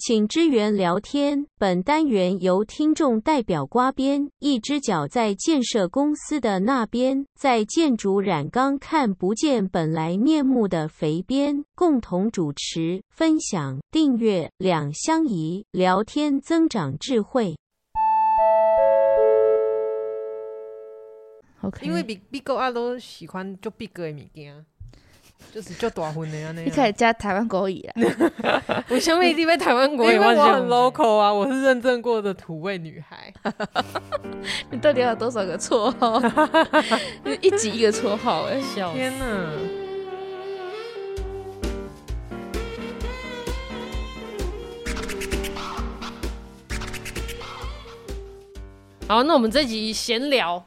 请支援聊天。本单元由听众代表瓜边，一只脚在建设公司的那边，在建筑染缸看不见本来面目的肥边，共同主持、分享、订阅两相宜，聊天增长智慧。OK，因为 Big Big 哥啊都喜欢就 Big 哥的物件。就是就大婚的呀，那一开始加台湾国语啊，我想必一定被台湾国语，因为我很 local 啊，我是认证过的土味女孩。你到底要有多少个绰号？一集一个绰号哎，天哪！好，那我们这集闲聊。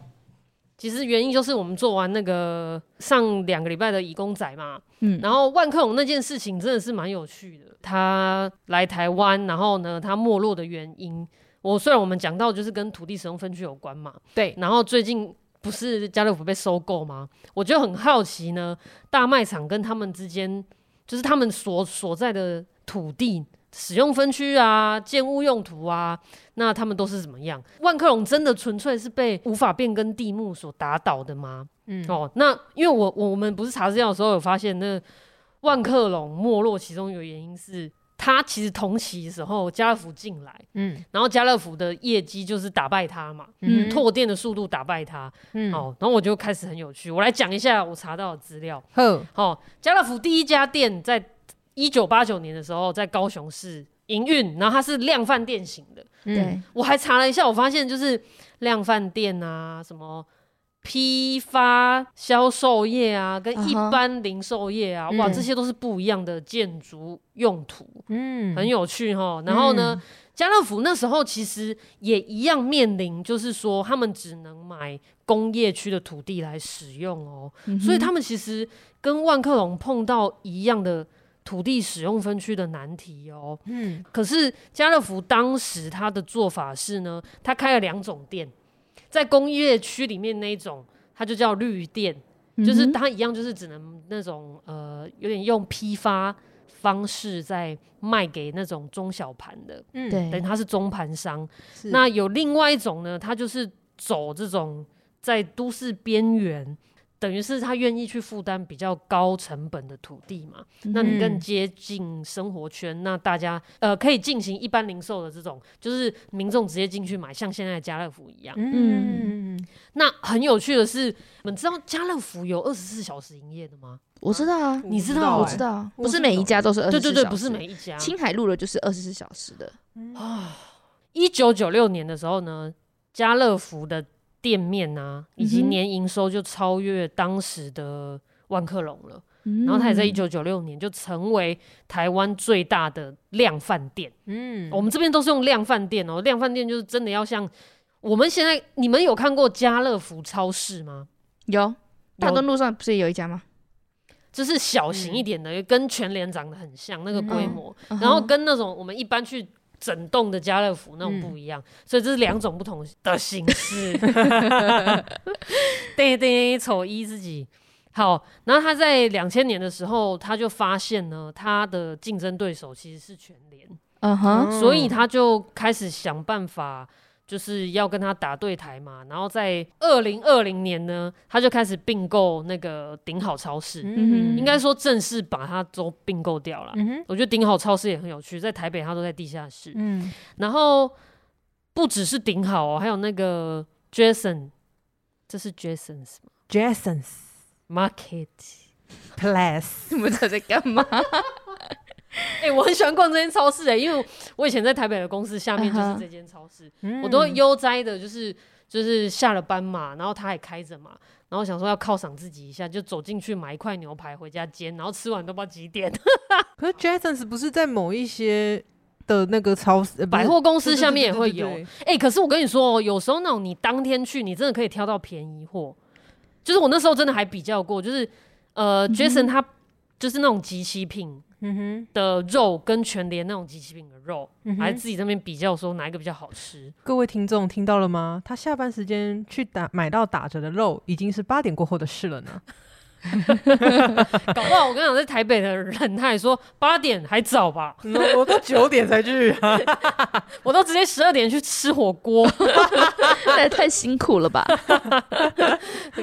其实原因就是我们做完那个上两个礼拜的义工仔嘛，嗯，然后万客隆那件事情真的是蛮有趣的。他来台湾，然后呢，他没落的原因，我虽然我们讲到就是跟土地使用分区有关嘛，对。然后最近不是家乐福被收购吗？我就很好奇呢，大卖场跟他们之间，就是他们所所在的土地。使用分区啊，建物用途啊，那他们都是怎么样？万客隆真的纯粹是被无法变更地目所打倒的吗？嗯，哦，那因为我我们不是查资料的时候有发现，那万客隆没落，其中有原因是，他其实同期的时候家乐福进来，嗯，然后家乐福的业绩就是打败他嘛，嗯，拓店的速度打败他，嗯，哦，然后我就开始很有趣，我来讲一下我查到的资料，呵，哦，家乐福第一家店在。一九八九年的时候，在高雄市营运，然后它是量贩店型的。对、嗯，我还查了一下，我发现就是量贩店啊，什么批发销售业啊，跟一般零售业啊，uh -huh. 哇，这些都是不一样的建筑用途。嗯，很有趣哈。然后呢，家、嗯、乐福那时候其实也一样面临，就是说他们只能买工业区的土地来使用哦、喔嗯，所以他们其实跟万客隆碰到一样的。土地使用分区的难题哦，嗯，可是家乐福当时他的做法是呢，他开了两种店，在工业区里面那一种，它就叫绿店，嗯，就是它一样，就是只能那种呃，有点用批发方式在卖给那种中小盘的，嗯，对，等于他是中盘商。那有另外一种呢，它就是走这种在都市边缘。等于是他愿意去负担比较高成本的土地嘛，嗯、那你更接近生活圈，那大家呃可以进行一般零售的这种，就是民众直接进去买，像现在的家乐福一样。嗯，那很有趣的是，你们知道家乐福有二十四小时营业的吗？我知道啊，你知道？我知道啊，不是每一家都是二十四小时。对对对，不是每一家。青海路的就是二十四小时的啊。一九九六年的时候呢，家乐福的。店面啊，以及年营收就超越当时的万客隆了。嗯、然后他也在一九九六年就成为台湾最大的量饭店。嗯，我们这边都是用量饭店哦，量饭店就是真的要像我们现在，你们有看过家乐福超市吗？有，大墩路上不是有一家吗？就是小型一点的，嗯、跟全联长得很像那个规模、嗯，然后跟那种我们一般去。整栋的家乐福那种不一样，嗯、所以这是两种不同的形式。对对，丑一自己好。然后他在两千年的时候，他就发现呢，他的竞争对手其实是全联，嗯哼，所以他就开始想办法。就是要跟他打对台嘛，然后在二零二零年呢，他就开始并购那个顶好超市，嗯、应该说正式把它都并购掉了。嗯、我觉得顶好超市也很有趣，在台北它都在地下室。嗯、然后不只是顶好哦，还有那个 Jason，这是 Jason's 吗？Jason's Market Place，你们在干嘛？哎、欸，我很喜欢逛这间超市哎、欸，因为我以前在台北的公司下面就是这间超市，uh -huh. 我都悠哉的，就是就是下了班嘛，然后他还开着嘛，然后想说要犒赏自己一下，就走进去买一块牛排回家煎，然后吃完都不知道几点。可是 Jasons 不是在某一些的那个超市、百货公司下面也会有？哎、欸，可是我跟你说，有时候那种你当天去，你真的可以挑到便宜货。就是我那时候真的还比较过，就是呃、嗯、，Jason 他就是那种即期品。嗯哼，的肉跟全联那种机器饼的肉，嗯、还自己这边比较说哪一个比较好吃。各位听众听到了吗？他下班时间去打买到打折的肉，已经是八点过后的事了呢。搞不好我跟你讲，在台北的人，他也说八点还早吧，我都九点才去啊，我都直接十二点去吃火锅，那也太辛苦了吧？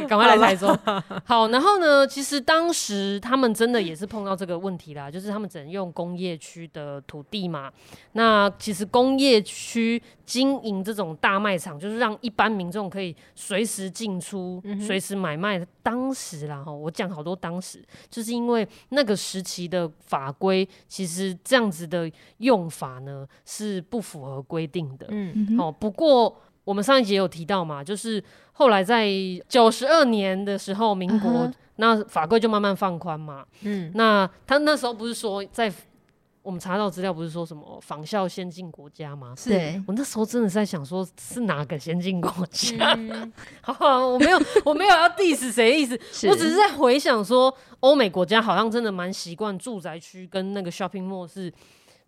赶快来台中。好，然后呢，其实当时他们真的也是碰到这个问题啦，就是他们只能用工业区的土地嘛。那其实工业区经营这种大卖场，就是让一般民众可以随时进出、随时买卖。当时啦，哈，我讲好多当时，就是因为那个时期的法规，其实这样子的用法呢是不符合规定的。嗯，好，不过我们上一集也有提到嘛，就是后来在九十二年的时候，民国、uh-huh. 那法规就慢慢放宽嘛。嗯，那他那时候不是说在。我们查到资料不是说什么仿效先进国家吗？是，我那时候真的是在想说，是哪个先进国家？嗯、好，好，我没有，我没有要 diss 谁的意思，我只是在回想说，欧美国家好像真的蛮习惯住宅区跟那个 shopping mall 是，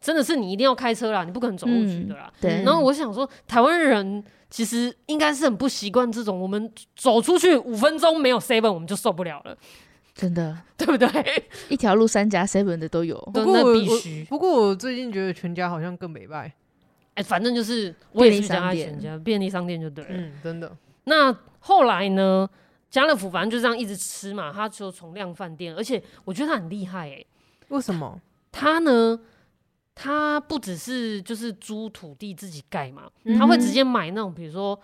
真的是你一定要开车啦，你不可能走路去的啦。嗯、对。然后我想说，台湾人其实应该是很不习惯这种，我们走出去五分钟没有 seven 我们就受不了了。真的，对不对？一条路三家 seven 的都有，不过我必须。不过我最近觉得全家好像更美败。哎，反正就是我也是家全家便利商店就对了。嗯，真的。那后来呢？家乐福反正就这样一直吃嘛，他就从量饭店，而且我觉得他很厉害哎、欸。为什么？他呢？他不只是就是租土地自己盖嘛、嗯，他会直接买那种比如说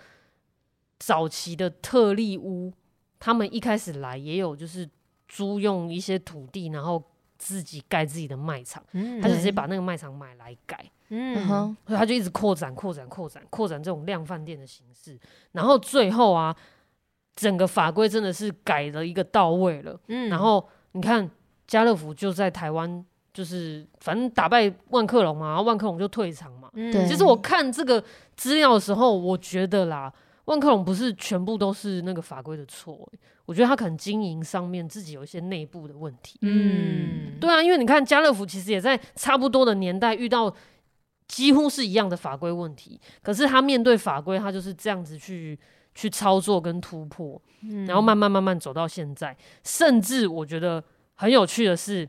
早期的特例屋，他们一开始来也有就是。租用一些土地，然后自己盖自己的卖场，嗯，他就直接把那个卖场买来盖，嗯，所以他就一直扩展、扩展、扩展、扩展这种量贩店的形式，然后最后啊，整个法规真的是改了一个到位了，嗯，然后你看家乐福就在台湾，就是反正打败万客隆嘛，然后万客隆就退场嘛，嗯，其实我看这个资料的时候，我觉得啦。万客隆不是全部都是那个法规的错，我觉得他可能经营上面自己有一些内部的问题。嗯，对啊，因为你看家乐福其实也在差不多的年代遇到几乎是一样的法规问题，可是他面对法规，他就是这样子去去操作跟突破，然后慢慢慢慢走到现在。甚至我觉得很有趣的是，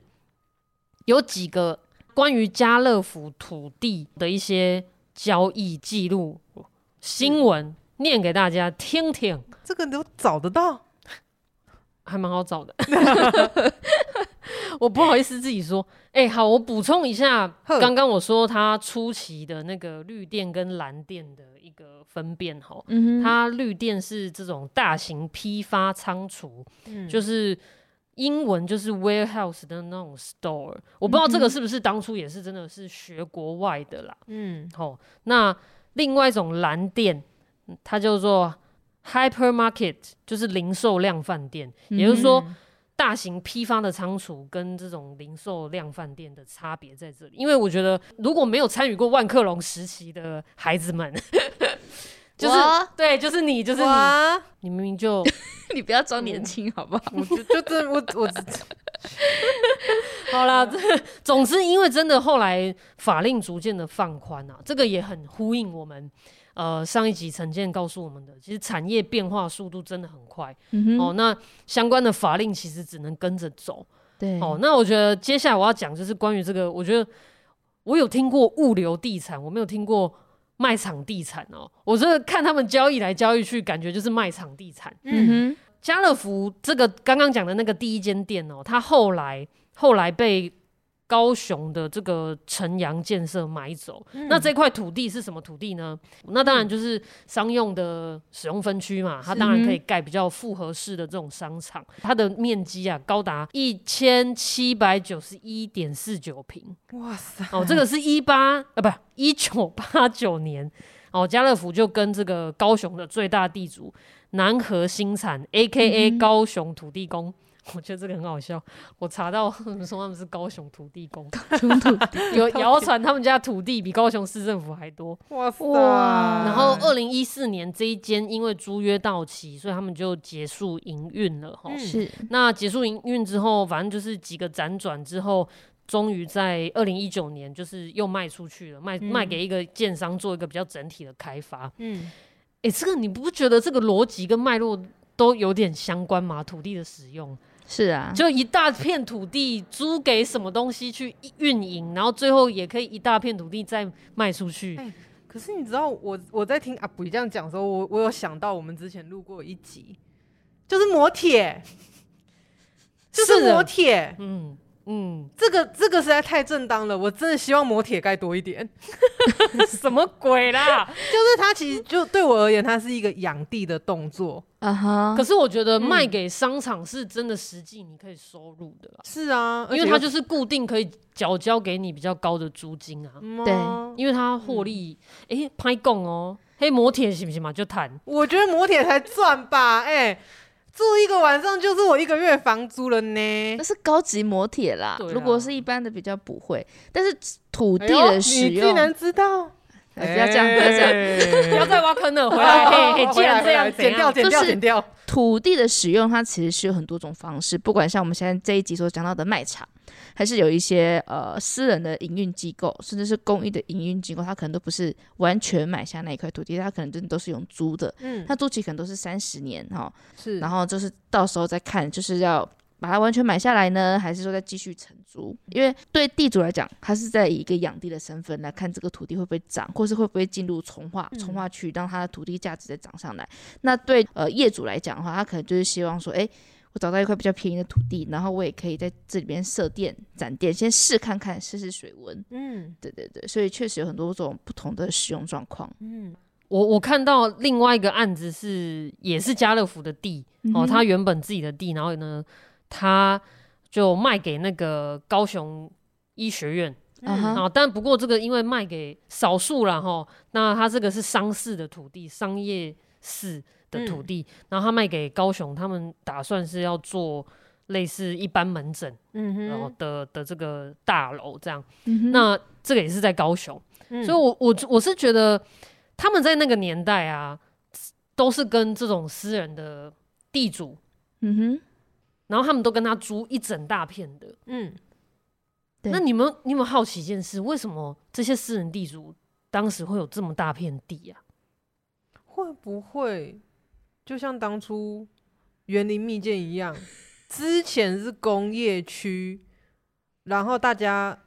有几个关于家乐福土地的一些交易记录新闻。念给大家听听，这个都找得到，还蛮好找的。我不好意思自己说，哎、欸，好，我补充一下，刚刚我说它初期的那个绿电跟蓝电的一个分辨哈，嗯，它绿电是这种大型批发仓储，嗯，就是英文就是 warehouse 的那种 store，我不知道这个是不是当初也是真的是学国外的啦，嗯，好，那另外一种蓝电。它叫做 hypermarket，就是零售量饭店，嗯，也就是说，大型批发的仓储跟这种零售量饭店的差别在这里。因为我觉得，如果没有参与过万客隆时期的孩子们，就是对，就是你，就是你，你明明就 你不要装年轻好不好？我就就这我我好啦，这总之，因为真的后来法令逐渐的放宽啊，这个也很呼应我们。呃，上一集陈建告诉我们的，其实产业变化速度真的很快。嗯、哦，那相关的法令其实只能跟着走。对，哦，那我觉得接下来我要讲就是关于这个，我觉得我有听过物流地产，我没有听过卖场地产哦。我觉得看他们交易来交易去，感觉就是卖场地产。嗯哼，家乐福这个刚刚讲的那个第一间店哦，它后来后来被。高雄的这个城阳建设买走，嗯，那这块土地是什么土地呢？那当然就是商用的使用分区嘛，它当然可以盖比较复合式的这种商场，它的面积啊高达一千七百九十一点四九平。哇塞！哦，这个是一八啊，不，一九八九年哦，家乐福就跟这个高雄的最大地主南河新产 （A.K.A. 高雄土地公）。我觉得这个很好笑。我查到 他们说他们是高雄土地公，土地有谣传他们家土地比高雄市政府还多。哇塞！然后二零一四年这一间因为租约到期，所以他们就结束营运了。哈、嗯，是。那结束营运之后，反正就是几个辗转之后，终于在二零一九年就是又卖出去了，卖、嗯、卖给一个建商做一个比较整体的开发。嗯。哎、欸，这个你不觉得这个逻辑跟脉络都有点相关吗？土地的使用。是啊，就一大片土地租给什么东西去运营，然后最后也可以一大片土地再卖出去。欸、可是你知道我，我我在听阿布这样讲的时候，我我有想到我们之前录过一集，就是磨铁，就是磨铁，嗯。嗯，这个这个实在太正当了，我真的希望磨铁盖多一点。什么鬼啦？就是它其实就对我而言，它是一个养地的动作啊哈。可是我觉得卖给商场是真的实际你可以收入的啦。是啊，因为它就是固定可以缴交给你比较高的租金啊。对，因为它获利，哎，拍供哦，嘿，摩铁行不行嘛？就谈。我觉得摩铁才赚吧，哎。住一个晚上就是我一个月房租了呢。那是高级摩铁啦，如果是一般的比较不会。但是土地的使用，哎、你竟然知道？不要这样，不要这样，不要再挖坑了。回来，嘿嘿，既然这样，剪掉，剪掉，剪掉。土地的使用，它其实是有很多种方式，不管像我们现在这一集所讲到的卖场。还是有一些呃私人的营运机构，甚至是公益的营运机构，它可能都不是完全买下那一块土地，它可能真的都是用租的。嗯，他租期可能都是三十年哈。是，然后就是到时候再看，就是要把它完全买下来呢，还是说再继续承租？因为对地主来讲，他是在以一个养地的身份来看这个土地会不会涨，或是会不会进入从化从化区，让他的土地价值再涨上来。那对呃业主来讲的话，他可能就是希望说，哎。我找到一块比较便宜的土地，然后我也可以在这里边设店、展店，先试看看，试试水温。嗯，对对对，所以确实有很多种不同的使用状况。嗯，我我看到另外一个案子是也是家乐福的地、嗯、哦，他原本自己的地，然后呢，他就卖给那个高雄医学院。嗯。啊，但不过这个因为卖给少数了哈，那他这个是商事的土地，商业市。的土地，嗯，然后他卖给高雄，他们打算是要做类似一般门诊，嗯然后的的这个大楼这样，嗯，那这个也是在高雄，嗯，所以我我我是觉得他们在那个年代啊，都是跟这种私人的地主，嗯哼，然后他们都跟他租一整大片的，嗯，那你们你有没有好奇一件事，为什么这些私人地主当时会有这么大片地啊？会不会？就像当初园林密饯一样，之前是工业区，然后大家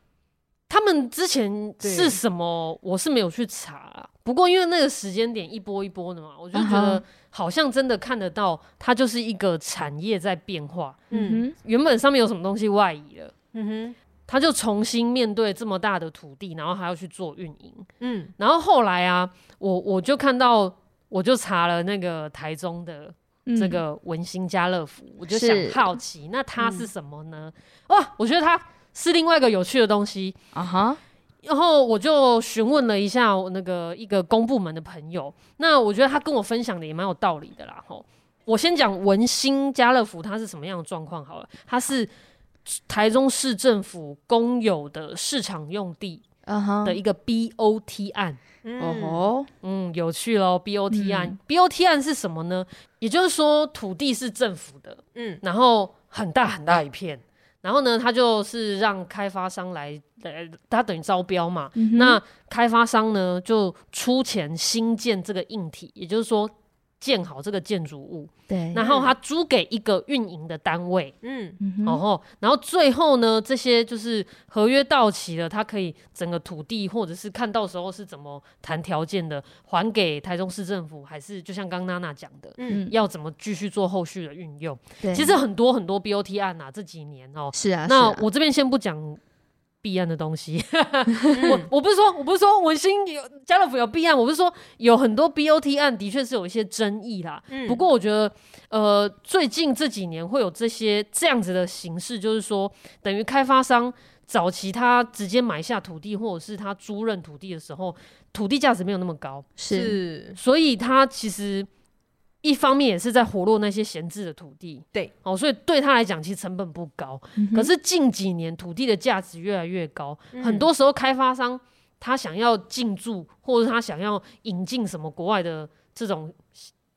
他们之前是什么？我是没有去查。不过因为那个时间点一波一波的嘛，我就觉得好像真的看得到，它就是一个产业在变化。嗯，原本上面有什么东西外移了，嗯哼，他就重新面对这么大的土地，然后还要去做运营。嗯，然后后来啊，我我就看到。我就查了那个台中的这个文心家乐福，嗯，我就想好奇，那它是什么呢？哇，嗯，我觉得它是另外一个有趣的东西啊哈。然后我就询问了一下我那个一个公部门的朋友，那我觉得他跟我分享的也蛮有道理的啦。吼，我先讲文心家乐福它是什么样的状况好了，它是台中市政府公有的市场用地的一个 BOT 案。哦吼，嗯，有趣喽。BOT 案，嗯，BOT 案是什么呢？也就是说，土地是政府的，嗯，然后很大很大一片，然后呢，他就是让开发商来，来，他等于招标嘛，嗯。那开发商呢，就出钱新建这个硬体，也就是说。建好这个建筑物，对，然后他租给一个运营的单位，嗯，然后，然后最后呢，这些就是合约到期了，他可以整个土地，或者是看到时候是怎么谈条件的，还给台中市政府，还是就像刚刚娜娜讲的，嗯，要怎么继续做后续的运用？对，其实很多很多 BOT 案啊，这几年哦，是啊，那我这边先不讲。弊案的东西，我我不是说我不是说文心有家乐福有弊案，我不是说有很多 BOT 案的确是有一些争议啦。嗯、不过我觉得，呃，最近这几年会有这些这样子的形式，就是说，等于开发商早期他直接买下土地，或者是他租任土地的时候，土地价值没有那么高，是，所以他其实。一方面也是在活络那些闲置的土地，对，哦，所以对他来讲，其实成本不高。嗯、可是近几年土地的价值越来越高，嗯，很多时候开发商他想要进驻，或者他想要引进什么国外的这种，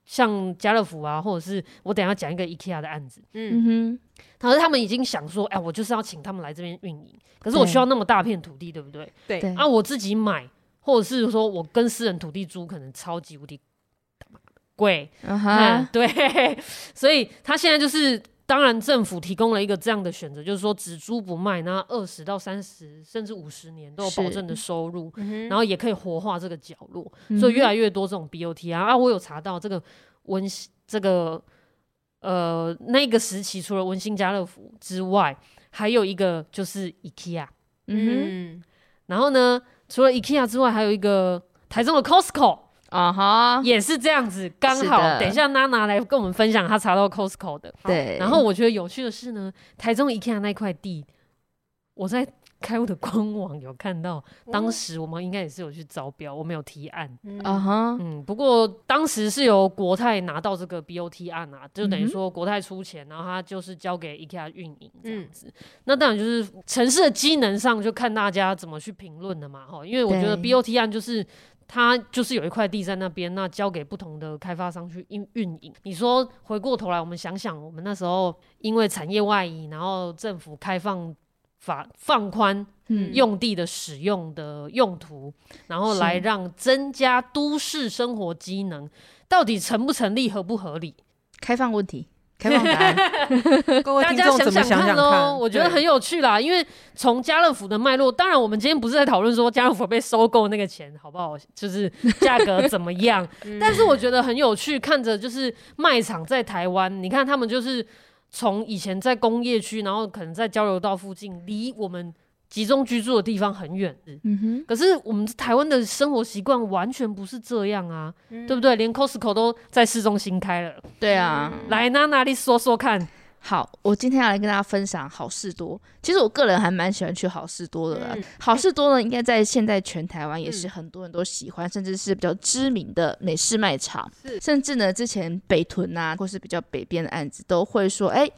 像家乐福啊，或者是我等一下讲一个 IKEA 的案子，嗯。哼，可是他们已经想说，哎，我就是要请他们来这边运营，可是我需要那么大片土地，对不对？对，啊，我自己买，或者是说我跟私人土地租，可能超级无敌贵，uh -huh. 嗯，对，所以他现在就是当然政府提供了一个这样的选择，就是说只租不卖，那二十到三十甚至五十年都有保证的收入，然后也可以活化这个角落，所以越来越多这种 BOT 啊啊，我有查到这个温这个呃那个时期，除了温馨家乐福之外，还有一个就是 IKEA，嗯哼，然后呢，除了 IKEA 之外，还有一个台中的 Costco。啊哈，uh 也是这样子，刚好等一下娜娜来跟我们分享她查到 Costco 的。对，然后我觉得有趣的是呢，台中 IKEA 那块地，我在开物的官网有看到，当时我们应该也是有去招标，我没有提案。啊哈、uh，huh. 嗯，不过当时是由国泰拿到这个 BOT 案啊，就等于说国泰出钱，然后他就是交给 IKEA 运营这样子。嗯、那当然就是城市的机能上就看大家怎么去评论的嘛，哈，因为我觉得 BOT 案就是。它就是有一块地在那边，那交给不同的开发商去运运营。你说回过头来，我们想想，我们那时候因为产业外移，然后政府开放法放宽用地的使用的用途，然后来让增加都市生活机能，到底成不成立，合不合理？开放问题。开放答案，大家想想看哦，我觉得很有趣啦。因为从家乐福的脉络，当然我们今天不是在讨论说家乐福被收购那个钱好不好，就是价格怎么样。但是我觉得很有趣，看着就是卖场在台湾，你看他们就是从以前在工业区，然后可能在交流道附近，离我们。集中居住的地方很远，嗯哼，可是我们台湾的生活习惯完全不是这样啊，嗯、对不对？连 Costco 都在市中心开了，对啊。来，那哪里说说看？好，我今天要来跟大家分享好事多。其实我个人还蛮喜欢去好事多的啦。嗯、好事多呢，应该在现在全台湾也是很多人都喜欢，嗯、甚至是比较知名的美式卖场。是甚至呢，之前北屯啊，或是比较北边的案子，都会说，哎、欸。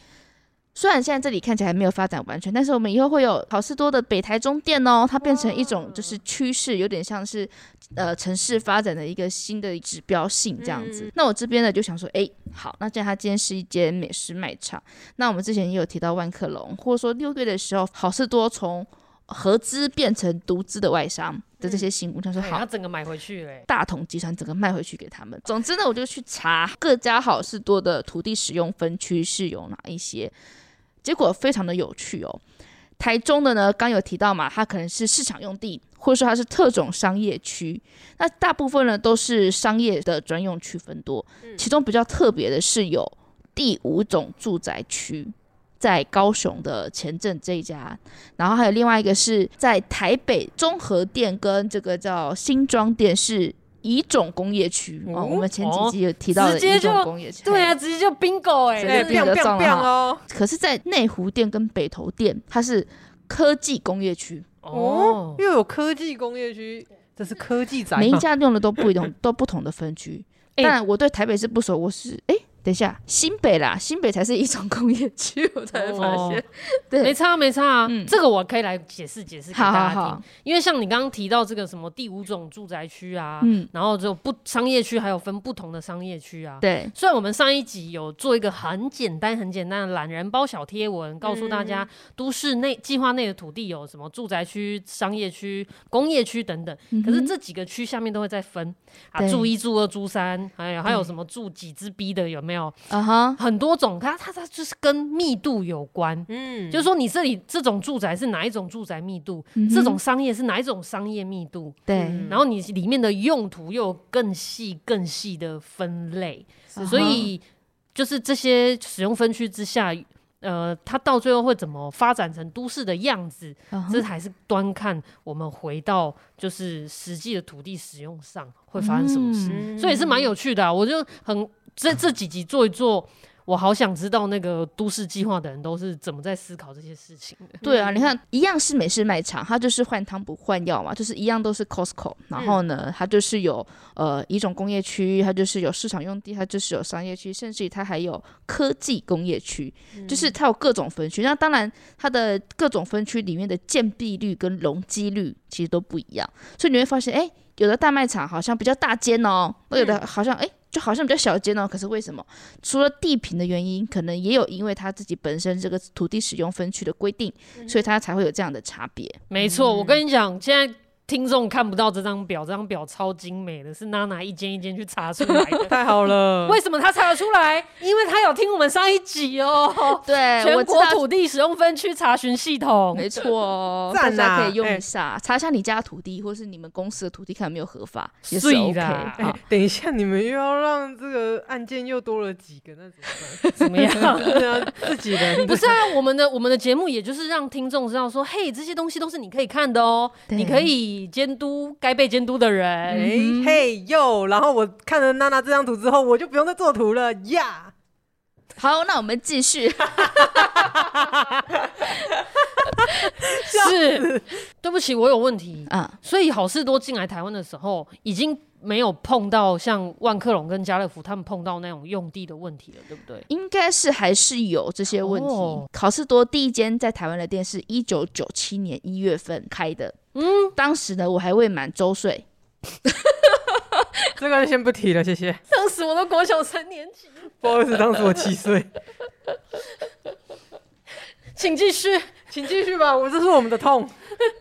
虽然现在这里看起来还没有发展完全，但是我们以后会有好事多的北台中店哦，它变成一种就是趋势，有点像是呃城市发展的一个新的指标性这样子。嗯、那我这边呢就想说，哎，好，那既然它今天是一间美食卖场，那我们之前也有提到万客隆，或者说六月的时候，好事多从合资变成独资的外商的这些新闻，他、嗯、说好，他整个买回去嘞，大同集团整个卖回去给他们。总之呢，我就去查各家好事多的土地使用分区是有哪一些。结果非常的有趣哦，台中的呢，刚有提到嘛，它可能是市场用地，或者说它是特种商业区。那大部分呢都是商业的专用区分多，其中比较特别的是有第五种住宅区，在高雄的前镇这一家，然后还有另外一个是在台北综合店跟这个叫新庄店是。乙种工业区哦，我们前几集有提到的乙种工业区，对啊，直接就 bingo 哎，直接变个账号。可是，在内湖店跟北投店，它是科技工业区哦，又有科技工业区，这是科技宅。每一家用的都不一样，都不同的分区。但我对台北市不熟，我是哎。等一下，新北啦，新北才是一种工业区，我才发现，哦、对，没差没差啊，嗯、这个我可以来解释解释给大家听，好好好，因为像你刚刚提到这个什么第五种住宅区啊，嗯，然后就不商业区还有分不同的商业区啊，对，虽然我们上一集有做一个很简单很简单的懒人包小贴文，告诉大家都市内计划内的土地有什么住宅区、商业区、工业区等等，嗯、可是这几个区下面都会再分。啊，住一、住二、住三，还有还有什么住几支 B 的有没有？啊哈，uh. 很多种，它它它就是跟密度有关，嗯，就是说你这里这种住宅是哪一种住宅密度，嗯、这种商业是哪一种商业密度，对、嗯，然后你里面的用途又有更细更细的分类，uh huh. 所以就是这些使用分区之下。呃，它到最后会怎么发展成都市的样子？Uh huh. 这还是端看我们回到就是实际的土地使用上会发生什么事，嗯、所以是蛮有趣的、啊。我就很这这几集做一做。我好想知道那个都市计划的人都是怎么在思考这些事情的。对啊，你看，一样是美式卖场，它就是换汤不换药嘛，就是一样都是 Costco，然后呢，它就是有呃一种工业区，它就是有市场用地，它就是有商业区，甚至于它还有科技工业区，就是它有各种分区。那当然，它的各种分区里面的建蔽率跟容积率其实都不一样，所以你会发现，哎，有的大卖场好像比较大间哦，有的好像哎。就好像比较小间哦，可是为什么？除了地平的原因，可能也有因为他自己本身这个土地使用分区的规定，嗯、所以他才会有这样的差别。没错，我跟你讲，现在听众看不到这张表，这张表超精美的，是娜娜一间一间去查出来的。太好了！为什么他查得出来？因为他有听我们上一集哦。对，全国土地使用分区查询系统，没错，大家可以用一下，查一下你家土地或是你们公司的土地，看有没有合法，也是 OK。等一下，你们又要让这个案件又多了几个，那怎么办？怎么样？自己人不是啊？我们的我们的节目，也就是让听众知道说，嘿，这些东西都是你可以看的哦，你可以。监督该被监督的人，嘿哟！然后我看了娜娜这张图之后，我就不用再做图了呀。Yeah! 好，那我们继续。是，对不起，我有问题啊。所以好事多进来台湾的时候，已经。没有碰到像万客隆跟家乐福他们碰到那种用地的问题了，对不对？应该是还是有这些问题。哦、好事多第一间在台湾的店是一九九七年一月份开的，嗯，当时呢我还未满周岁，这个就先不提了，谢谢。当时我都国小三年级，不好意思，当时我七岁。请继续，请继续吧，我这是我们的痛。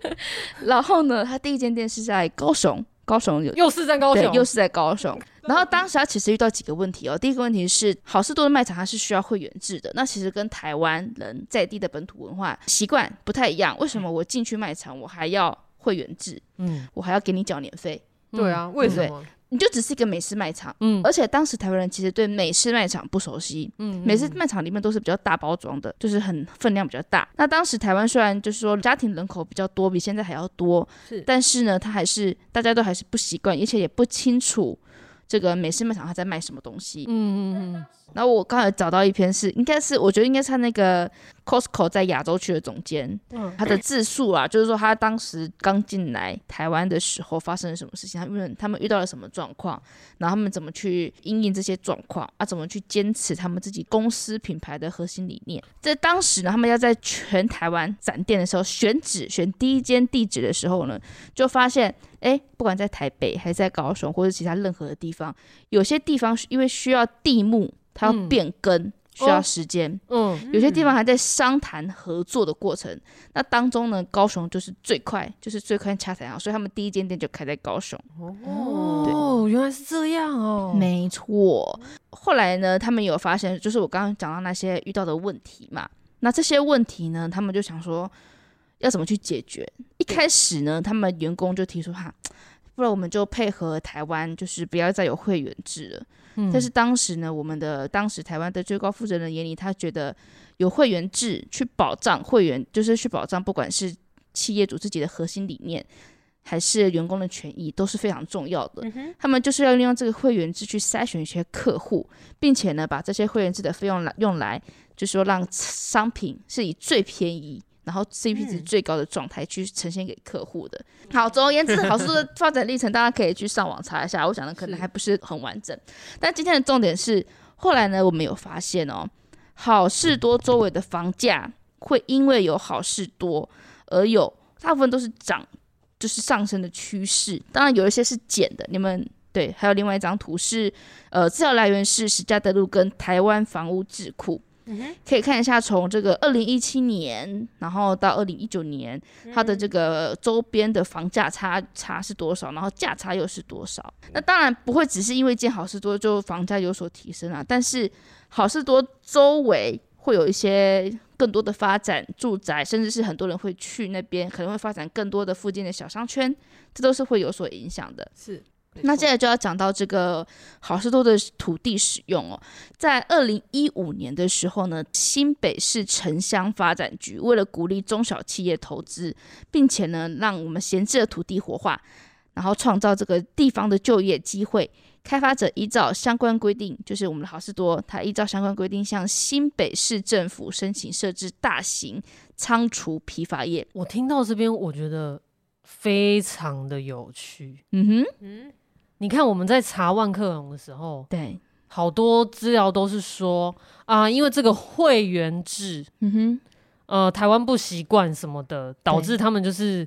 然后呢，他第一间店是在高雄。高雄有，又是在高雄，又是在高雄。然后当时他其实遇到几个问题哦。第一个问题是，好事多的卖场它是需要会员制的，那其实跟台湾人在地的本土文化习惯不太一样。为什么我进去卖场我还要会员制？嗯，我还要给你缴年费？对啊，为什么？你就只是一个美式卖场，嗯，而且当时台湾人其实对美式卖场不熟悉，嗯，美式卖场里面都是比较大包装的，就是很分量比较大。那当时台湾虽然就是说家庭人口比较多，比现在还要多，是，但是呢，他还是大家都还是不习惯，而且也不清楚这个美式卖场他在卖什么东西，嗯嗯嗯。然后我刚才找到一篇是，应该是我觉得应该是他那个 Costco 在亚洲区的总监，嗯，他的自述啊，就是说他当时刚进来台湾的时候发生了什么事情，他们他们遇到了什么状况，然后他们怎么去应应这些状况啊，怎么去坚持他们自己公司品牌的核心理念。在当时呢，他们要在全台湾展店的时候，选址选第一间地址的时候呢，就发现，哎，不管在台北还是在高雄或者其他任何的地方，有些地方因为需要地目。它要变更、嗯、需要时间，嗯，有些地方还在商谈合作的过程。嗯、那当中呢，高雄就是最快，就是最快洽谈好，所以他们第一间店就开在高雄。哦，对原来是这样哦，没错。后来呢，他们有发现，就是我刚刚讲到那些遇到的问题嘛。那这些问题呢，他们就想说要怎么去解决。一开始呢，他们员工就提出哈，不然我们就配合台湾，就是不要再有会员制了。但是当时呢，我们的当时台湾的最高负责人眼里，他觉得有会员制去保障会员，就是去保障不管是企业主自己的核心理念，还是员工的权益，都是非常重要的。他们就是要利用这个会员制去筛选一些客户，并且呢，把这些会员制的费用来用来，就是说让商品是以最便宜。然后 CP 值最高的状态去呈现给客户的。好，总而言之，好事多的发展历程，大家可以去上网查一下。我想的可能还不是很完整，但今天的重点是，后来呢，我们有发现哦，好事多周围的房价会因为有好事多而有大部分都是涨，就是上升的趋势。当然有一些是减的。你们对，还有另外一张图是，呃，资料来源是史家德路跟台湾房屋智库。可以看一下，从这个二零一七年，然后到二零一九年，它的这个周边的房价差差是多少，然后价差又是多少？那当然不会只是因为建好事多就房价有所提升啊，但是好事多周围会有一些更多的发展住宅，甚至是很多人会去那边，可能会发展更多的附近的小商圈，这都是会有所影响的。是。那接下来就要讲到这个好事多的土地使用哦，在二零一五年的时候呢，新北市城乡发展局为了鼓励中小企业投资，并且呢让我们闲置的土地活化，然后创造这个地方的就业机会，开发者依照相关规定，就是我们的好事多，它依照相关规定向新北市政府申请设置大型仓储批发业。我听到这边，我觉得非常的有趣。嗯哼，嗯。你看我们在查万客隆的时候，对，好多资料都是说啊、呃，因为这个会员制，嗯哼，呃，台湾不习惯什么的，导致他们就是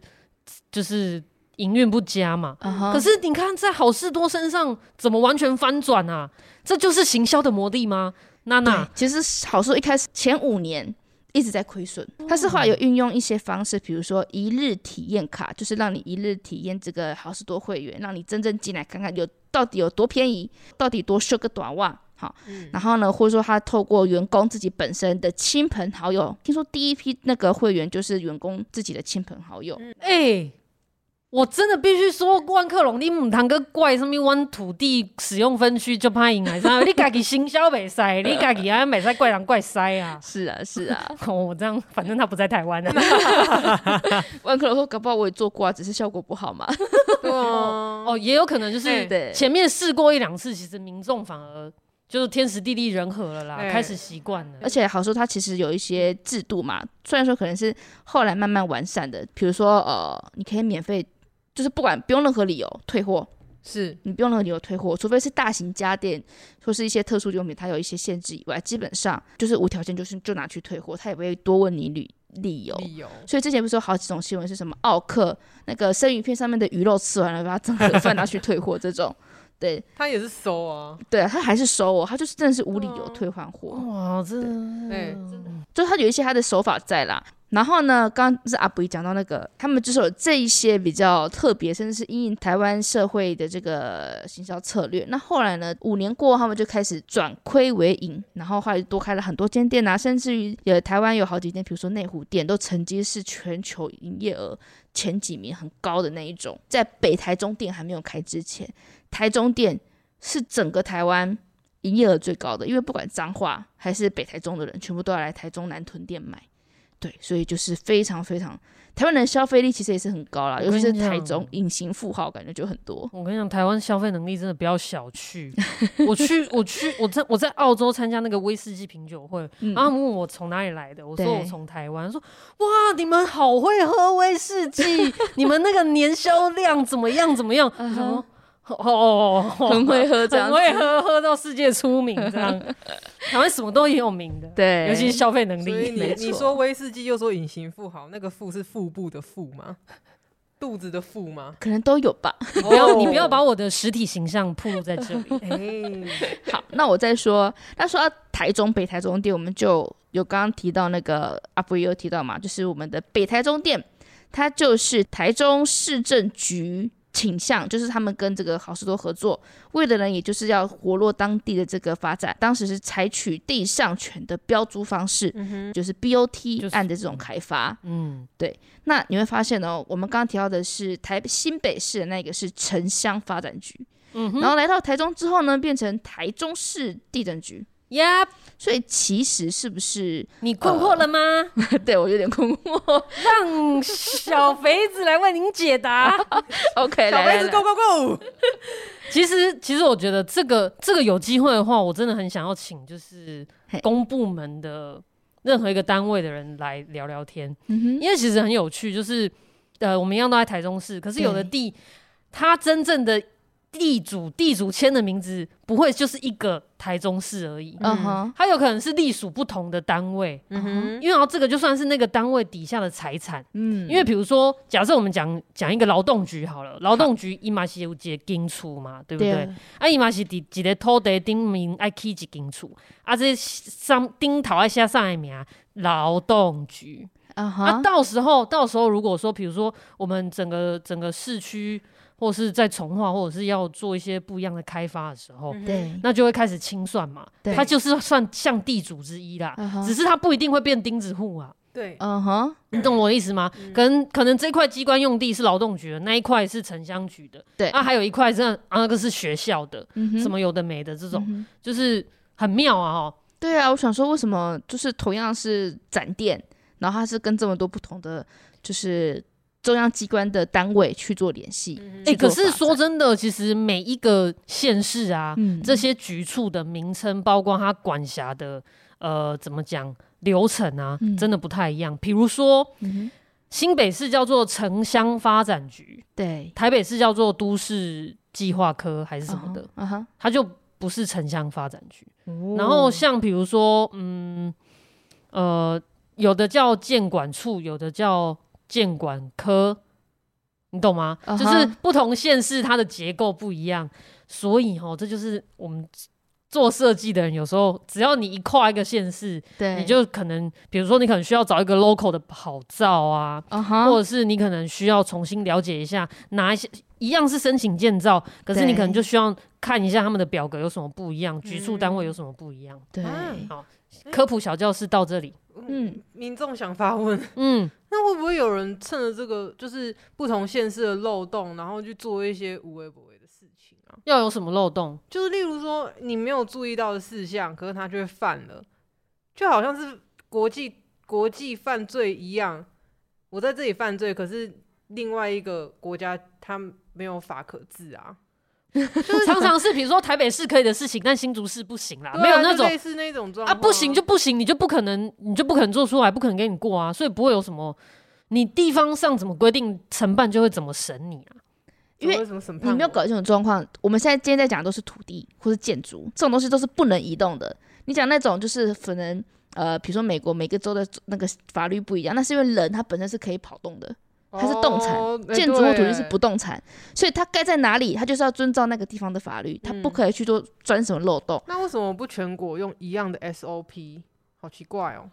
就是营运不佳嘛。Uh huh、可是你看在好事多身上怎么完全翻转啊？这就是行销的魔力吗？娜娜，其实好事多一开始前五年。一直在亏损。他是后来有运用一些方式，比如说一日体验卡，就是让你一日体验这个好事多会员，让你真正进来看看有到底有多便宜，到底多修个短袜。好，然后呢，或者说他透过员工自己本身的亲朋好友，听说第一批那个会员就是员工自己的亲朋好友。哎、欸，我真的必须说，万克隆你唔谈个怪什么湾土地使用分区就怕赢还是？你家 己行销没塞，你家己啊没塞怪人怪塞啊。是啊，是啊，我这样反正他不在台湾啊。万克隆说搞不好我也做过啊，只是效果不好嘛。对哦，哦，也有可能就是前面试过一两次，其实民众反而。就是天时地利人和了啦，欸、开始习惯了。而且好说，它其实有一些制度嘛，虽然说可能是后来慢慢完善的。比如说，呃，你可以免费，就是不管不用任何理由退货，是你不用任何理由退货，除非是大型家电或是一些特殊用品，它有一些限制以外，基本上就是无条件，就是就拿去退货，他也不会多问你理理由。理由。所以之前不是有好几种新闻，是什么奥克那个生鱼片上面的鱼肉吃完了，把它整盒 饭拿去退货这种。对，他也是收啊，对，他还是收哦，他就是真的是无理由退换货。哇，这，对，就他有一些他的手法在啦。然后呢，刚是阿布讲到那个，他们就是有这一些比较特别，甚至是因应台湾社会的这个行销策略。那后来呢，五年过后，他们就开始转亏为盈，然后后来多开了很多间店啊，甚至于有台湾有好几间，比如说内湖店，都曾经是全球营业额前几名很高的那一种。在北台中店还没有开之前。台中店是整个台湾营业额最高的，因为不管彰化还是北台中的人，全部都要来台中南屯店买。对，所以就是非常非常台湾人消费力其实也是很高啦，尤其是台中隐形富豪，感觉就很多。我跟你讲，台湾消费能力真的不要小觑。我去，我去，我在我在澳洲参加那个威士忌品酒会，嗯、然后问我从哪里来的，我说我从台湾。说哇，你们好会喝威士忌，你们那个年销量怎么样？怎么样？哦，很会喝，这样很会喝，喝到世界出名，这样 台湾什么都很有名的，对，尤其是消费能力。你你说威士忌，又说隐形富豪，那个富是腹部的富吗？肚子的腹吗？可能都有吧。你不要，你不要把我的实体形象暴露在这里。哎，好，那我再说。那说到台中北台中店，我们就有刚刚提到那个阿布也有提到嘛，就是我们的北台中店，它就是台中市政局。倾向就是他们跟这个好事多合作，为的呢，也就是要活络当地的这个发展。当时是采取地上权的标租方式，嗯、就是 BOT 案的这种开发。就是、嗯，对。那你会发现哦，我们刚刚提到的是台新北市的那个是城乡发展局，嗯、然后来到台中之后呢，变成台中市地震局。呀，Yep, 所以其实是不是你困惑了吗？呃、对我有点困惑，让小肥子来为您解答。OK，小肥子，Go Go Go！其实，其实我觉得这个这个有机会的话，我真的很想要请就是公部门的任何一个单位的人来聊聊天，嗯、哼因为其实很有趣，就是呃，我们一样都在台中市，可是有的地，它真正的。地主地主签的名字不会就是一个台中市而已，嗯哼，它有可能是隶属不同的单位，嗯哼，因为然后这个就算是那个单位底下的财产，嗯，因为比如说假设我们讲讲一个劳动局好了，劳动局伊嘛是有一个金处嘛，对。不对？啊，伊嘛是伫一个土地顶面爱起一金处，啊，这上顶头爱写上的名劳动局，嗯哼，啊，到时候到时候如果说比如说我们整个整个市区。或是在重化，或者是要做一些不一样的开发的时候，对，那就会开始清算嘛。对，他就是算像地主之一啦，只是它不一定会变钉子户啊。对，嗯哼，你懂我的意思吗？可能可能这块机关用地是劳动局的，那一块是城乡局的，对，啊，还有一块是啊，那个是学校的，什么有的没的这种，就是很妙啊。哦，对啊，我想说，为什么就是同样是展店，然后它是跟这么多不同的就是。中央机关的单位去做联系，哎、嗯欸，可是说真的，其实每一个县市啊，嗯、这些局处的名称，包括它管辖的呃，怎么讲流程啊，嗯、真的不太一样。比如说，嗯、新北市叫做城乡发展局，对，台北市叫做都市计划科还是什么的，啊哈、uh，huh. 它就不是城乡发展局。哦、然后像比如说，嗯，呃，有的叫建管处，有的叫。建管科，你懂吗？Uh huh. 就是不同县市它的结构不一样，所以哦，这就是我们做设计的人有时候，只要你一跨一个县市，对，你就可能，比如说你可能需要找一个 local 的跑照啊，uh huh、或者是你可能需要重新了解一下，哪一些一样是申请建造，可是你可能就需要看一下他们的表格有什么不一样，局处单位有什么不一样。对，好，科普小教室到这里。嗯，民众想发问，嗯，那会不会有人趁着这个就是不同县市的漏洞，然后去做一些无微不微的事情啊？要有什么漏洞？就是例如说你没有注意到的事项，可是他却犯了，就好像是国际国际犯罪一样。我在这里犯罪，可是另外一个国家他没有法可治啊。就是常常是，比如说台北市可以的事情，但新竹市不行啦，啊、没有那种类似那种状况啊，不行就不行，你就不可能，你就不可能做出来，不可能给你过啊，所以不会有什么，你地方上怎么规定承办就会怎么审你啊，因为你没有搞清楚状况。我们现在今天在讲的都是土地或是建筑这种东西都是不能移动的。你讲那种就是可能呃，比如说美国每个州的那个法律不一样，那是因为人他本身是可以跑动的。它是动产，建筑或土地是不动产，所以它盖在哪里，它就是要遵照那个地方的法律，它不可以去做钻什么漏洞。那为什么不全国用一样的 SOP？好奇怪哦！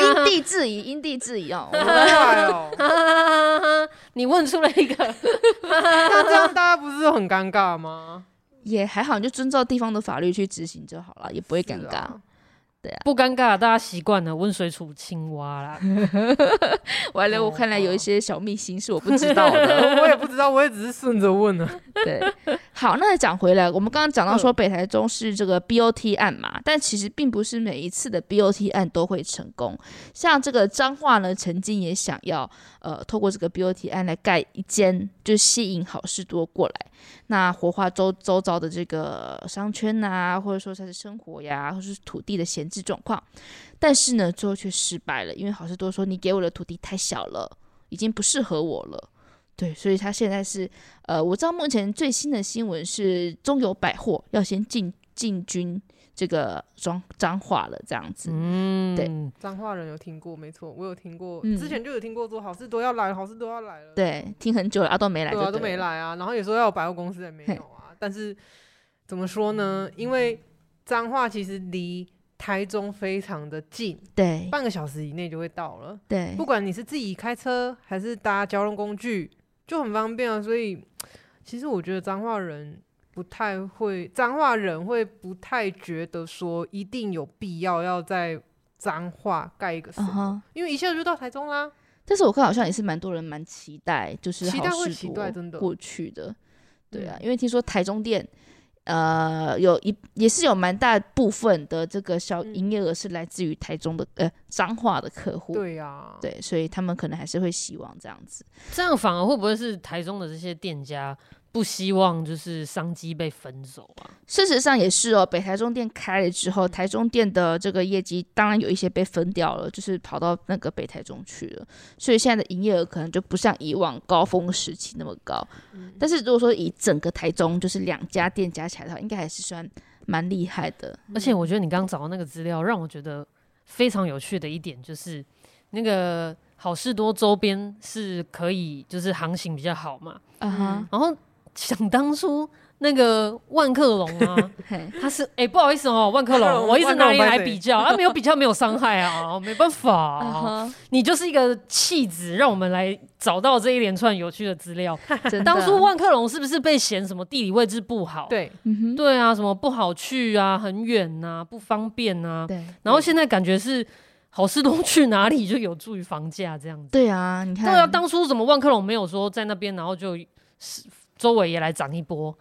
因地 制宜，因地制宜哦。好怪哦！你问出了一个，那这样大家不是很尴尬吗？也还好，你就遵照地方的法律去执行就好了，也不会尴尬。对啊，不尴尬，大家习惯了温水煮青蛙啦。完了，我看来有一些小秘辛是我不知道的，我也不知道，我也只是顺着问了。对，好，那讲回来，我们刚刚讲到说北台中是这个 BOT 案嘛，但其实并不是每一次的 BOT 案都会成功。像这个彰化呢，曾经也想要呃透过这个 BOT 案来盖一间，就吸引好事多过来，那活化周周遭的这个商圈呐、啊，或者说它是生活呀，或是土地的闲置状况，但是呢，最后却失败了，因为好事多说你给我的土地太小了，已经不适合我了。对，所以他现在是呃，我知道目前最新的新闻是中友百货要先进进军这个彰彰化了，这样子。嗯，对，彰化人有听过，没错，我有听过，嗯、之前就有听过说好事多要来，好事多要来了。对，听很久了，啊都没来对，对啊，都没来啊。然后也说要有百货公司也没有啊。但是怎么说呢？因为彰化其实离台中非常的近，对，半个小时以内就会到了。对，不管你是自己开车还是搭交通工具。就很方便啊，所以 其实我觉得彰化人不太会，彰化人会不太觉得说一定有必要要在彰化盖一个什么，uh huh. 因为一下就到台中啦。但是我看好像也是蛮多人蛮期待，就是期待会期待真的过去的，对啊，因为听说台中店。呃，有一也是有蛮大部分的这个小营业额是来自于台中的、嗯、呃彰化的客户，对呀、啊，对，所以他们可能还是会希望这样子，这样反而会不会是台中的这些店家？不希望就是商机被分走啊。事实上也是哦，北台中店开了之后，台中店的这个业绩当然有一些被分掉了，就是跑到那个北台中去了。所以现在的营业额可能就不像以往高峰时期那么高。嗯、但是如果说以整个台中就是两家店加起来的话，应该还是算蛮厉害的。而且我觉得你刚刚找到那个资料，让我觉得非常有趣的一点就是，那个好事多周边是可以就是航行比较好嘛。然后。想当初那个万客隆啊，他是哎、欸，不好意思哦，万客隆，我一直拿你来比较啊，没有比较没有伤害啊，没办法、啊，uh huh. 你就是一个弃子，让我们来找到这一连串有趣的资料。当初万客隆是不是被嫌什么地理位置不好？对，对啊，什么不好去啊，很远呐、啊，不方便啊。对，然后现在感觉是好事多去哪里就有助于房价这样子。对啊，你看，对啊，当初怎么万客隆没有说在那边，然后就是。周围也来涨一波，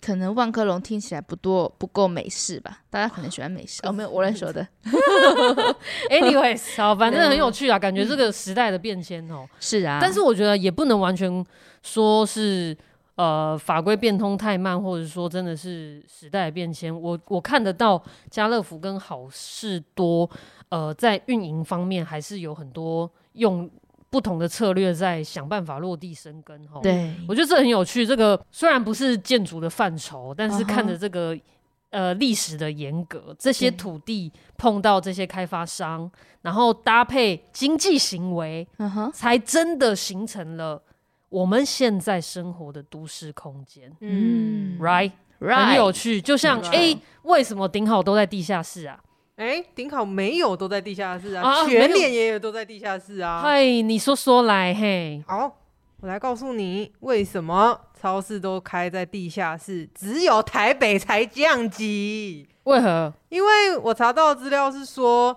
可能万科龙听起来不多，不够美式吧？大家可能喜欢美式哦，没有我来说的。Anyways，好，反正很有趣啊，感觉这个时代的变迁哦，是啊。但是我觉得也不能完全说是呃法规变通太慢，或者说真的是时代的变迁。我我看得到家乐福跟好事多呃在运营方面还是有很多用。不同的策略在想办法落地生根，哈。对，我觉得这很有趣。这个虽然不是建筑的范畴，但是看着这个、uh huh. 呃历史的严格，这些土地碰到这些开发商，然后搭配经济行为，uh huh. 才真的形成了我们现在生活的都市空间。嗯，right，, right.。很有趣。就像哎、欸，为什么顶好都在地下室啊？哎，顶好没有都在地下室啊，啊全没有联也有都在地下室啊。嗨，你说说来嘿。好，我来告诉你为什么超市都开在地下室，只有台北才降级。为何？因为我查到的资料是说，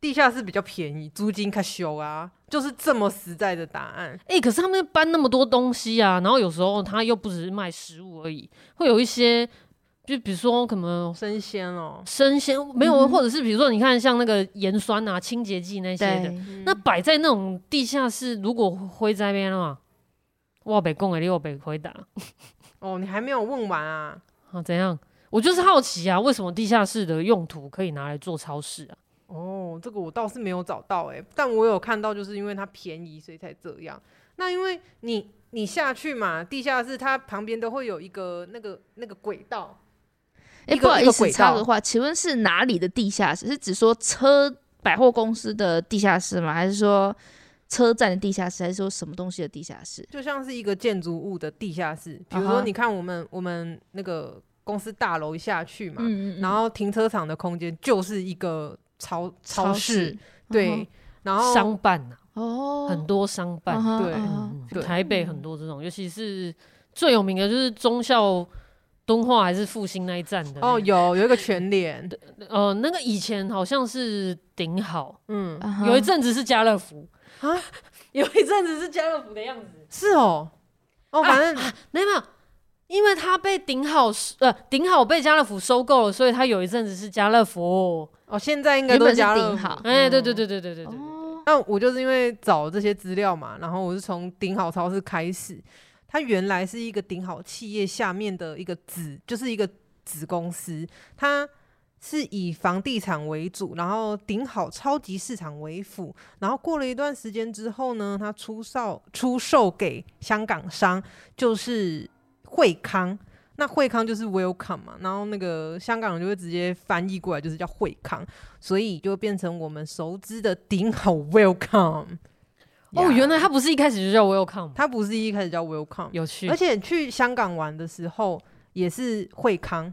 地下室比较便宜，租金卡修啊，就是这么实在的答案。哎、欸，可是他们搬那么多东西啊，然后有时候他又不只是卖食物而已，会有一些，就比如说可能生鲜哦，生鲜没有，嗯、或者是比如说你看像那个盐酸啊、清洁剂那些的，那摆在那种地下室，如果灰在那边的话，我被供给你，我被回答。哦，你还没有问完啊？啊，怎样？我就是好奇啊，为什么地下室的用途可以拿来做超市啊？哦，这个我倒是没有找到哎、欸，但我有看到，就是因为它便宜，所以才这样。那因为你你下去嘛，地下室它旁边都会有一个那个那个轨道。哎、欸，不好意思，插个话，请问是哪里的地下室？是指说车百货公司的地下室吗？还是说车站的地下室？还是说什么东西的地下室？就像是一个建筑物的地下室，比如说你看我们、uh huh. 我们那个公司大楼下去嘛，嗯嗯嗯，然后停车场的空间就是一个。超超市对，然后商办呐、啊，哦，很多商办，嗯、对，台北很多这种，尤其是最有名的就是忠孝敦化还是复兴那一站的哦，有有一个全联，呃，那个以前好像是顶好，嗯，有一阵子是家乐福。啊，有一阵子是家乐福的样子，是哦，哦，反正、啊啊、没有没有。因为他被顶好呃顶好被家乐福收购了，所以他有一阵子是家乐福。哦，现在应该都是家乐福。哎，对对对对对对对。那我就是因为找这些资料嘛，然后我是从顶好超市开始，它原来是一个顶好企业下面的一个子，就是一个子公司，它是以房地产为主，然后顶好超级市场为辅，然后过了一段时间之后呢，它出售出售给香港商，就是。惠康，那惠康就是 welcome 嘛，然后那个香港人就会直接翻译过来，就是叫惠康，所以就变成我们熟知的顶好 welcome。哦，原来它不是一开始就叫 welcome，它不是一开始叫 welcome，有趣。而且去香港玩的时候也是惠康，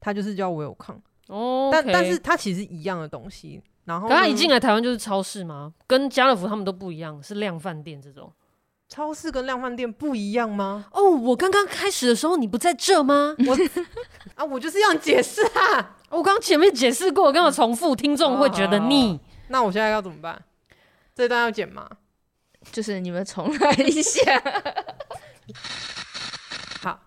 它就是叫 welcome。哦，但但是它其实一样的东西。然后，它一进来台湾就是超市吗？跟家乐福他们都不一样，是量贩店这种。超市跟量贩店不一样吗？哦，我刚刚开始的时候你不在这吗？我 啊，我就是要解释啊！我刚刚前面解释过，我刚刚重复，听众会觉得腻。那我现在要怎么办？这段要剪吗？就是你们重来一下。好，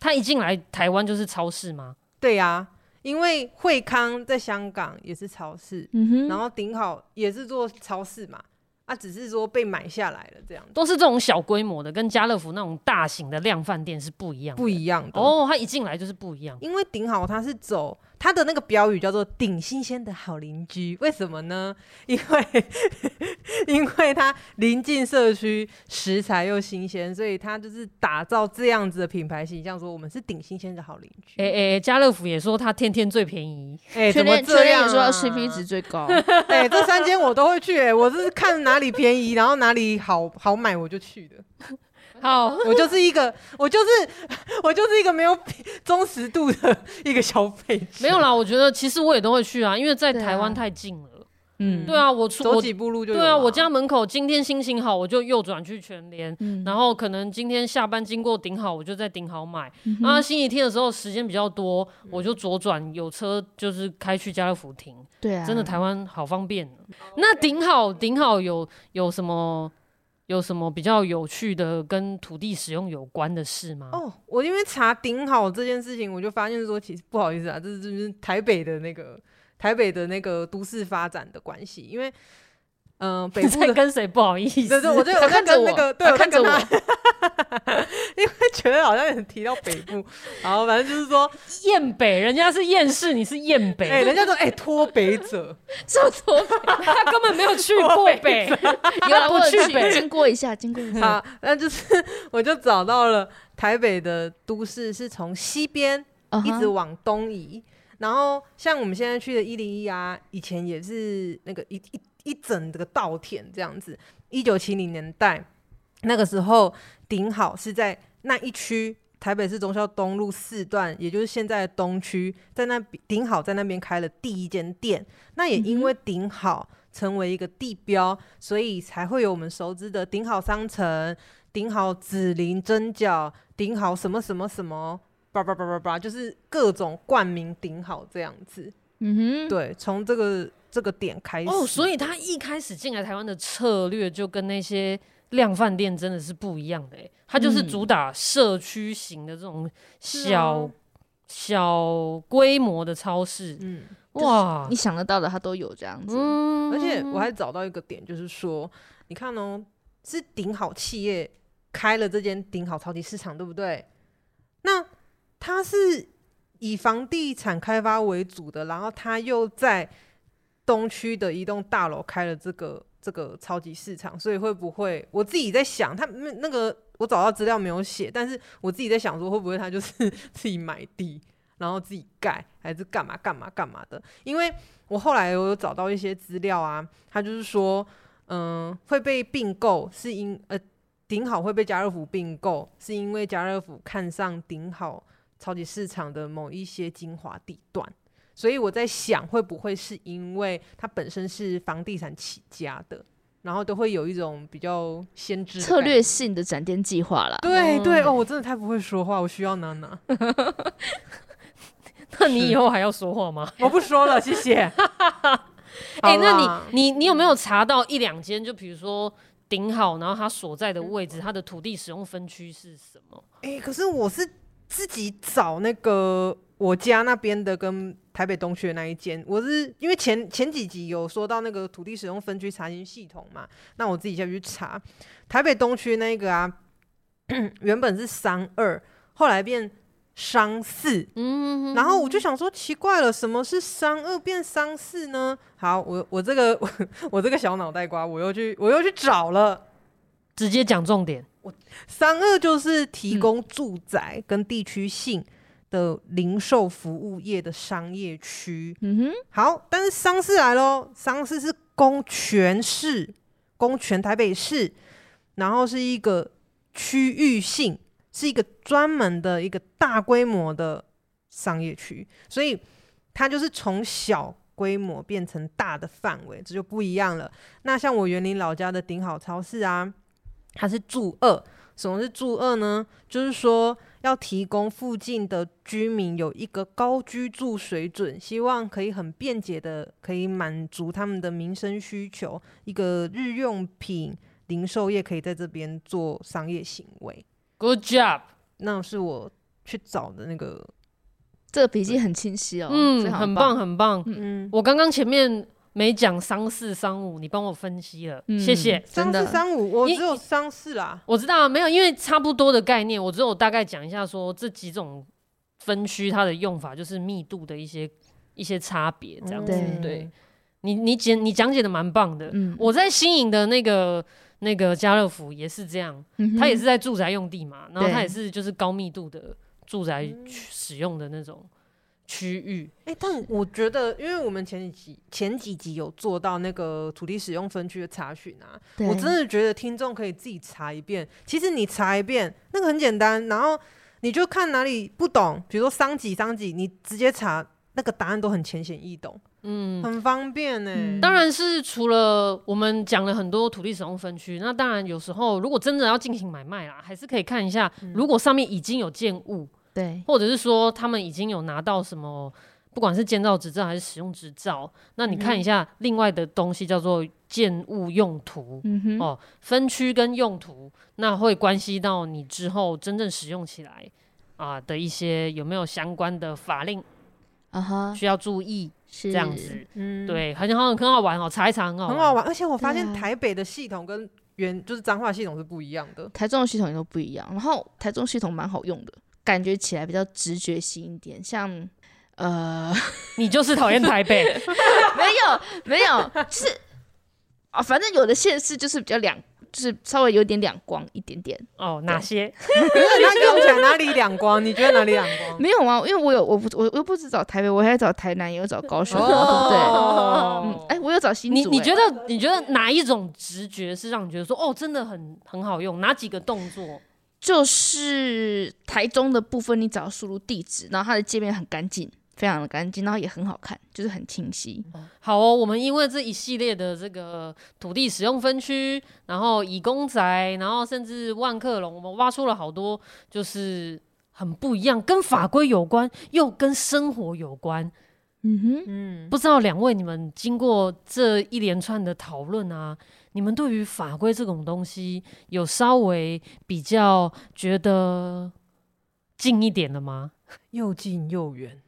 他一进来台湾就是超市吗？对呀、啊，因为惠康在香港也是超市，嗯、哼然后顶好也是做超市嘛。它、啊、只是说被买下来了，这样都是这种小规模的，跟家乐福那种大型的量贩店是不一样的，不一样的哦。他一进来就是不一样，因为顶好他是走它的那个标语叫做“顶新鲜的好邻居”，为什么呢？因为 因为它临近社区，食材又新鲜，所以它就是打造这样子的品牌形象，说我们是顶新鲜的好邻居。哎哎，家乐福也说他天天最便宜，哎，怎么这样、啊？说 CP 值最高，哎，这三间我都会去、欸，哎，我是看哪里便宜，然后哪里好好买，我就去的。好，我就是一个，我就是我就是一个没有忠实度的一个消费者。没有啦，我觉得其实我也都会去啊，因为在台湾太近了。嗯，对啊，我出走几步路就。对啊，我家门口今天心情好，我就右转去全联。嗯，然后可能今天下班经过顶好，我就在顶好买。嗯、哼然后星期天的时候时间比较多，我就左转，有车就是开去家乐福停。对啊，真的台湾好方便。那顶好顶好有有什么有什么比较有趣的跟土地使用有关的事吗？哦，我因为查顶好这件事情，我就发现说，其实不好意思啊，这是就是台北的那个。台北的那个都市发展的关系，因为，嗯、呃，北部的跟谁不好意思？对对，我就我在跟那个，对，我看着他，因为觉得好像有提到北部，然后反正就是说燕北，人家是厌世，你是燕北，哎、欸，人家说哎脱北者，说脱北，他根本没有去过北，有来不去北，经过一下，经过一下，好，那就是我就找到了台北的都市是从西边一直往东移。Uh huh. 然后像我们现在去的一零一啊，以前也是那个一一一整个稻田这样子。一九七零年代那个时候，顶好是在那一区台北市忠孝东路四段，也就是现在的东区，在那顶好在那边开了第一间店。那也因为顶好成为一个地标，所以才会有我们熟知的顶好商城、顶好紫林蒸饺、顶好什么什么什么，叭叭叭叭叭，就是各种冠名顶好这样子。嗯哼，对，从这个这个点开始。哦，所以他一开始进来台湾的策略就跟那些。量贩店真的是不一样的，欸，他就是主打社区型的这种小、嗯、小规模的超市。嗯，哇，你想得到的他都有这样子。嗯，而且我还找到一个点，就是说，你看哦，是顶好企业开了这间顶好超级市场，对不对？那他是以房地产开发为主的，然后他又在东区的一栋大楼开了这个。这个超级市场，所以会不会我自己在想，他那那个我找到资料没有写，但是我自己在想说，会不会他就是 自己买地，然后自己盖，还是干嘛干嘛干嘛的？因为我后来我有找到一些资料啊，他就是说，嗯、呃，会被并购是因呃顶好会被家乐福并购，是因为家乐福看上顶好超级市场的某一些精华地段。所以我在想，会不会是因为它本身是房地产起家的，然后都会有一种比较先知策略性的展店计划啦。对对哦，我真的太不会说话，我需要娜娜。那你以后还要说话吗？我不说了，谢谢。哎、欸，那你你你有没有查到一两间？就比如说顶好，然后它所在的位置，它的土地使用分区是什么？哎、欸，可是我是自己找那个我家那边的跟。台北东区的那一间，我是因为前前几集有说到那个土地使用分区查询系统嘛，那我自己下去查台北东区那个啊，原本是商二，后来变商四，嗯，然后我就想说奇怪了，什么是商二变商四呢？好，我我这个我，我这个小脑袋瓜，我又去我又去找了，直接讲重点，我商二就是提供住宅跟地区性。的零售服务业的商业区，嗯哼，好，但是商四来喽，商四是供全市，供全台北市，然后是一个区域性，是一个专门的一个大规模的商业区，所以它就是从小规模变成大的范围，这就不一样了。那像我园林老家的顶好超市啊，它是住二，什么是住二呢？就是说。要提供附近的居民有一个高居住水准，希望可以很便捷的可以满足他们的民生需求，一个日用品零售业可以在这边做商业行为。Good job，那是我去找的那个，这个笔记很清晰哦，嗯，很棒很棒，嗯，我刚刚前面。没讲商四商五，你帮我分析了，嗯、谢谢。商四商五，我只有商四啦。我知道没有，因为差不多的概念，我只有大概讲一下，说这几种分区它的用法就是密度的一些一些差别，这样子。嗯、对，你你讲你讲解的蛮棒的。嗯、我在新营的那个那个家乐福也是这样，它也是在住宅用地嘛，然后它也是就是高密度的住宅使用的那种。区域，哎、欸，但我觉得，因为我们前几集前几集有做到那个土地使用分区的查询啊，我真的觉得听众可以自己查一遍。其实你查一遍，那个很简单，然后你就看哪里不懂，比如说商几商几，你直接查，那个答案都很浅显易懂，嗯，很方便呢、欸。当然是除了我们讲了很多土地使用分区，那当然有时候如果真的要进行买卖啦，还是可以看一下，如果上面已经有建物。对，或者是说他们已经有拿到什么，不管是建造执照还是使用执照，那你看一下另外的东西叫做建物用途，嗯、哦，分区跟用途，那会关系到你之后真正使用起来啊、呃、的一些有没有相关的法令啊哈。需要注意，是这样子，嗯，对，很好很好玩哦，查一查很好玩，很好玩，而且我发现台北的系统跟原就是彰化系统是不一样的，台中的系统也都不一样，然后台中系统蛮好用的。感觉起来比较直觉型一点，像呃，你就是讨厌台北？没有没有，就是啊、哦，反正有的县市就是比较两，就是稍微有点两光一点点。哦，哪些？那用起来哪里两光？你觉得哪里两光？没有啊，因为我有我不我又不止找台北，我还找台南，也有找高雄，哦、对不对？嗯，哎，我有找新竹。你你觉得你觉得哪一种直觉是让你觉得说哦，真的很很好用？哪几个动作？就是台中的部分，你只要输入地址，然后它的界面很干净，非常的干净，然后也很好看，就是很清晰。好哦，我们因为这一系列的这个土地使用分区，然后以公宅，然后甚至万客隆，我们挖出了好多，就是很不一样，跟法规有关，又跟生活有关。嗯哼，嗯，不知道两位你们经过这一连串的讨论啊，你们对于法规这种东西有稍微比较觉得近一点的吗？又近又远，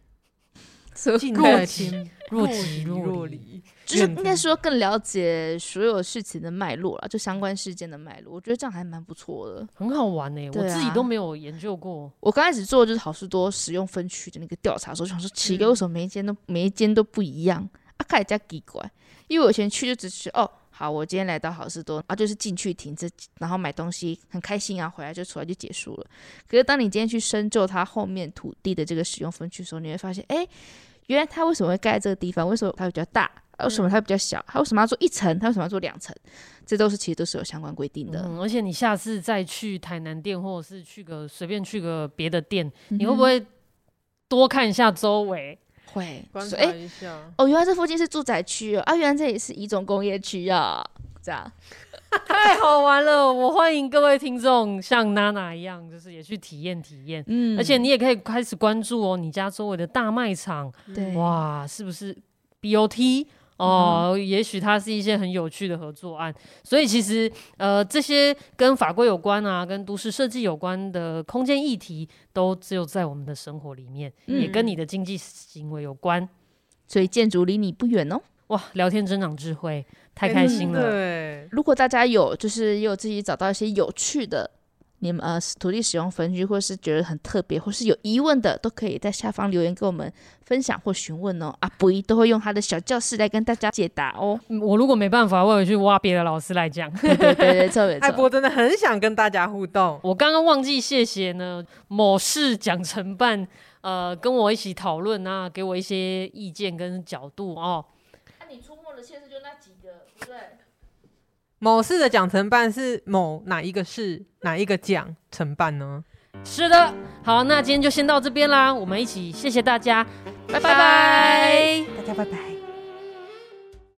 近在亲，若即若离。就是应该说更了解所有事情的脉络了，就相关事件的脉络，我觉得这样还蛮不错的，很好玩呢、欸。啊、我自己都没有研究过。我刚开始做的就是好事多使用分区的那个调查的时候，就想说奇怪，为什么每一间都、嗯、每一间都不一样？啊，看起来奇怪，因为我以前去就只是哦，好，我今天来到好事多啊，就是进去停车，然后买东西，很开心啊，回来就出来就结束了。可是当你今天去深究它后面土地的这个使用分区的时候，你会发现，哎、欸，原来它为什么会盖在这个地方？为什么它比较大？为什么它比较小？它为什么要做一层？它为什么要做两层？这都是其实都是有相关规定的。嗯，而且你下次再去台南店，或者是去个随便去个别的店，嗯、你会不会多看一下周围？会观察一下。欸。哦，原来这附近是住宅区哦啊！原来这里是一种工业区啊！这样 太好玩了！我欢迎各位听众像娜娜一样，就是也去体验体验。嗯，而且你也可以开始关注哦，你家周围的大卖场。对，哇，是不是 BOT？哦，嗯、也许它是一些很有趣的合作案，所以其实呃，这些跟法规有关啊，跟都市设计有关的空间议题，都只有在我们的生活里面，嗯、也跟你的经济行为有关，所以建筑离你不远哦。哇，聊天增长智慧，太开心了。欸、对，如果大家有就是也有自己找到一些有趣的。你们呃土地使用分区，或是觉得很特别，或是有疑问的，都可以在下方留言跟我们分享或询问哦。阿布依都会用他的小教室来跟大家解答哦。我如果没办法，我会去挖别的老师来讲。对 对对，特别。艾波真的很想跟大家互动。我刚刚忘记谢谢呢，某市奖承办呃跟我一起讨论啊，给我一些意见跟角度哦。那、啊、你出没的县市就那几个，对不对？某市的奖承办是某哪一个市哪一个奖承办呢？是的，好，那今天就先到这边啦，我们一起谢谢大家，拜拜，拜拜，大家拜拜。